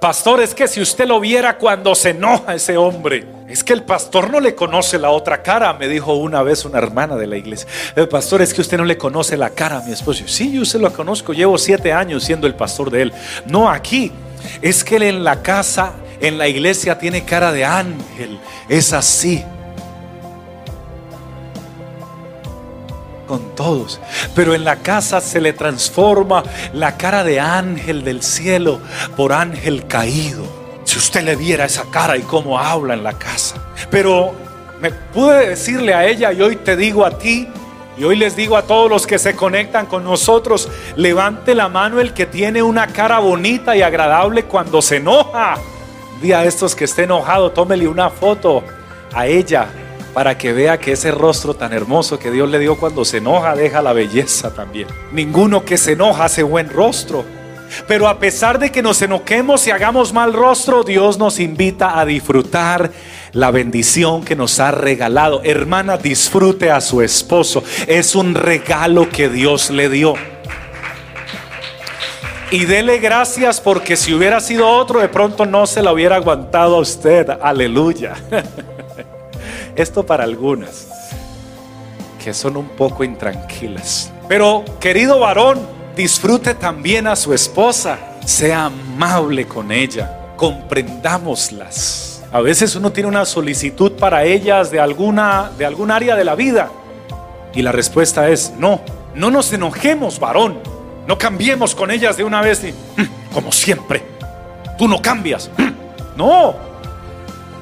Pastor, es que si usted lo viera cuando se enoja ese hombre, es que el pastor no le conoce la otra cara, me dijo una vez una hermana de la iglesia. El pastor, es que usted no le conoce la cara a mi esposo. Sí, yo se lo conozco, llevo siete años siendo el pastor de él. No aquí, es que él en la casa, en la iglesia tiene cara de ángel, es así. Con todos. Pero en la casa se le transforma la cara de ángel del cielo por ángel caído. Si usted le viera esa cara y cómo habla en la casa. Pero me pude decirle a ella y hoy te digo a ti y hoy les digo a todos los que se conectan con nosotros, levante la mano el que tiene una cara bonita y agradable cuando se enoja. Día a estos que esté enojado, tómele una foto a ella para que vea que ese rostro tan hermoso que Dios le dio cuando se enoja deja la belleza también. Ninguno que se enoja hace buen rostro. Pero a pesar de que nos enoquemos y hagamos mal rostro, Dios nos invita a disfrutar la bendición que nos ha regalado. Hermana, disfrute a su esposo. Es un regalo que Dios le dio. Y dele gracias porque si hubiera sido otro, de pronto no se la hubiera aguantado a usted. Aleluya. Esto para algunas que son un poco intranquilas. Pero querido varón, disfrute también a su esposa. Sea amable con ella. Comprendámoslas. A veces uno tiene una solicitud para ellas de alguna de algún área de la vida y la respuesta es no. No nos enojemos, varón. No cambiemos con ellas de una vez mm, como siempre. Tú no cambias. Mm, no.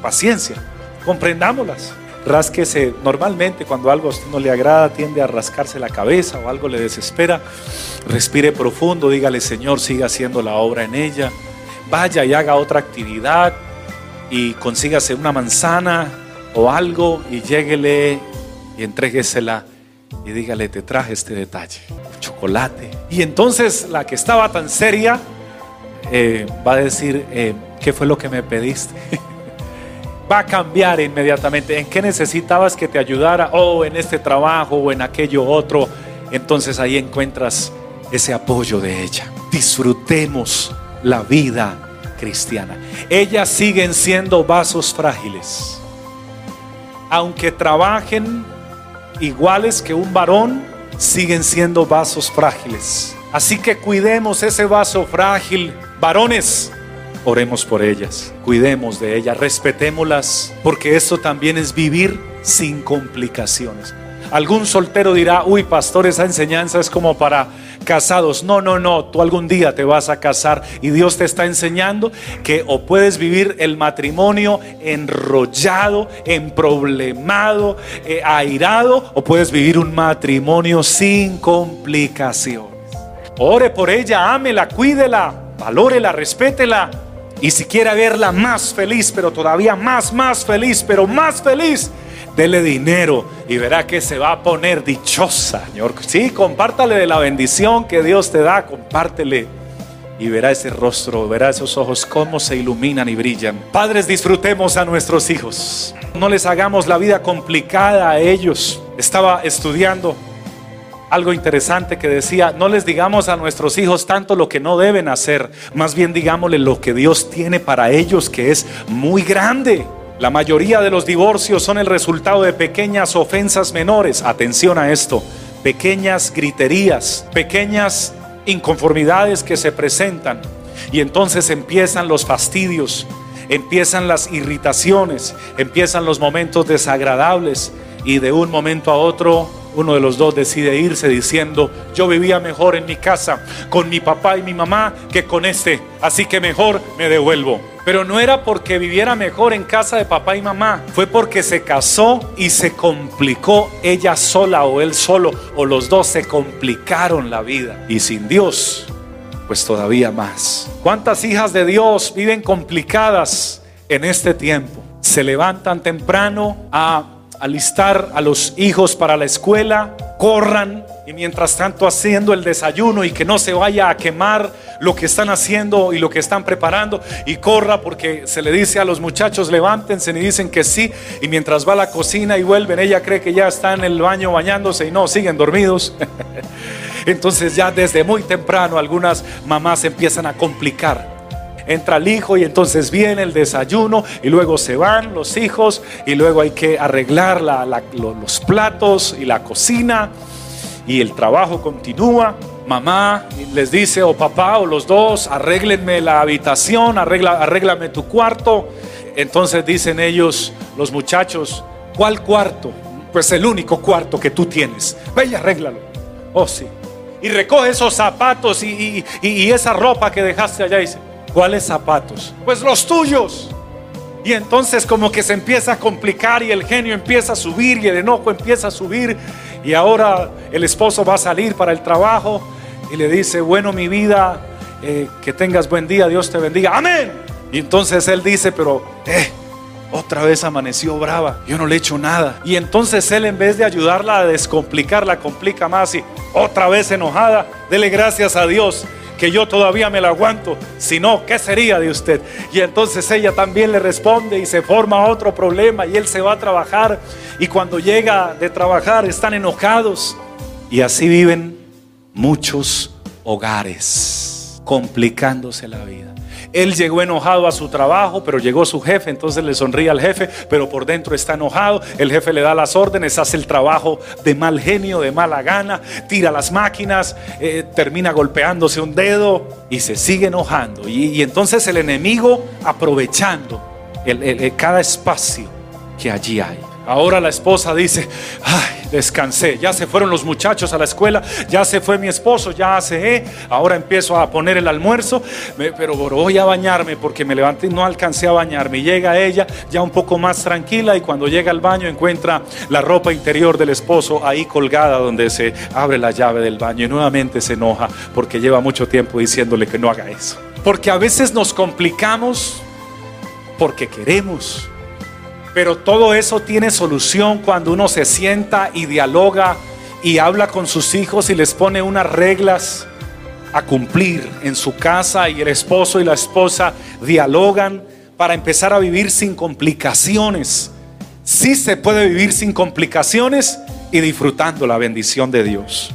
Paciencia. Comprendámoslas rásquese. Normalmente cuando algo a usted no le agrada tiende a rascarse la cabeza o algo le desespera. Respire profundo, dígale Señor, siga haciendo la obra en ella. Vaya y haga otra actividad y consígase una manzana o algo y lléguele y entréguesela y dígale, te traje este detalle, chocolate. Y entonces la que estaba tan seria eh, va a decir, eh, ¿qué fue lo que me pediste? va a cambiar inmediatamente. ¿En qué necesitabas que te ayudara? O oh, en este trabajo o en aquello otro. Entonces ahí encuentras ese apoyo de ella. Disfrutemos la vida cristiana. Ellas siguen siendo vasos frágiles. Aunque trabajen iguales que un varón, siguen siendo vasos frágiles. Así que cuidemos ese vaso frágil. Varones, oremos por ellas, cuidemos de ellas, respetémoslas, porque esto también es vivir sin complicaciones. Algún soltero dirá, uy, pastor, esa enseñanza es como para casados. No, no, no, tú algún día te vas a casar y Dios te está enseñando que o puedes vivir el matrimonio enrollado, emproblemado, eh, airado, o puedes vivir un matrimonio sin complicaciones. Ore por ella, ámela, cuídela, valórela, respétela y si quiere verla más feliz, pero todavía más, más feliz, pero más feliz, dele dinero y verá que se va a poner dichosa, Señor. Sí, compártale de la bendición que Dios te da, compártele. Y verá ese rostro, verá esos ojos cómo se iluminan y brillan. Padres, disfrutemos a nuestros hijos. No les hagamos la vida complicada a ellos. Estaba estudiando algo interesante que decía, no les digamos a nuestros hijos tanto lo que no deben hacer, más bien digámosle lo que Dios tiene para ellos, que es muy grande. La mayoría de los divorcios son el resultado de pequeñas ofensas menores. Atención a esto, pequeñas griterías, pequeñas inconformidades que se presentan. Y entonces empiezan los fastidios, empiezan las irritaciones, empiezan los momentos desagradables y de un momento a otro uno de los dos decide irse diciendo, yo vivía mejor en mi casa con mi papá y mi mamá que con este, así que mejor me devuelvo. Pero no era porque viviera mejor en casa de papá y mamá, fue porque se casó y se complicó ella sola o él solo, o los dos se complicaron la vida. Y sin Dios, pues todavía más. ¿Cuántas hijas de Dios viven complicadas en este tiempo? Se levantan temprano a alistar a los hijos para la escuela, corran y mientras tanto haciendo el desayuno y que no se vaya a quemar lo que están haciendo y lo que están preparando y corra porque se le dice a los muchachos levántense y dicen que sí y mientras va a la cocina y vuelven ella cree que ya está en el baño bañándose y no, siguen dormidos. Entonces ya desde muy temprano algunas mamás empiezan a complicar entra el hijo y entonces viene el desayuno y luego se van los hijos y luego hay que arreglar los platos y la cocina y el trabajo continúa. Mamá les dice o papá o los dos, arréglenme la habitación, arregla, arréglame tu cuarto. Entonces dicen ellos, los muchachos, ¿cuál cuarto? Pues el único cuarto que tú tienes. Ve y arréglalo. Oh, sí. Y recoge esos zapatos y, esa ropa que dejaste allá. Y dice, ¿cuáles zapatos? Pues los tuyos. Y entonces como que se empieza a complicar y el genio empieza a subir y el enojo empieza a subir. Y ahora el esposo va a salir para el trabajo y le dice, bueno mi vida, eh, que tengas buen día, Dios te bendiga. Amén. Y entonces él dice, pero, eh, otra vez amaneció brava, yo no le he hecho nada. Y entonces él en vez de ayudarla a descomplicar, la complica más y otra vez enojada, dele gracias a Dios que yo todavía me la aguanto, si no, ¿qué sería de usted? Y entonces ella también le responde y se forma otro problema y él se va a trabajar y cuando llega de trabajar están enojados y así viven muchos hogares, complicándose la vida. Él llegó enojado a su trabajo, pero llegó su jefe, entonces le sonríe al jefe, pero por dentro está enojado. El jefe le da las órdenes, hace el trabajo de mal genio, de mala gana, tira las máquinas, eh, termina golpeándose un dedo y se sigue enojando. Y, entonces el enemigo aprovechando cada espacio que allí hay. Ahora la esposa dice, ay, descansé, ya se fueron los muchachos a la escuela, ya se fue mi esposo, ya hace, ahora empiezo a poner el almuerzo, pero voy a bañarme porque me levanté y no alcancé a bañarme. llega ella ya un poco más tranquila y cuando llega al baño encuentra la ropa interior del esposo ahí colgada donde se abre la llave del baño y nuevamente se enoja porque lleva mucho tiempo diciéndole que no haga eso. Porque a veces nos complicamos porque queremos pero todo eso tiene solución cuando uno se sienta y dialoga y habla con sus hijos y les pone unas reglas a cumplir en su casa y el esposo y la esposa dialogan para empezar a vivir sin complicaciones. Sí se puede vivir sin complicaciones y disfrutando la bendición de Dios.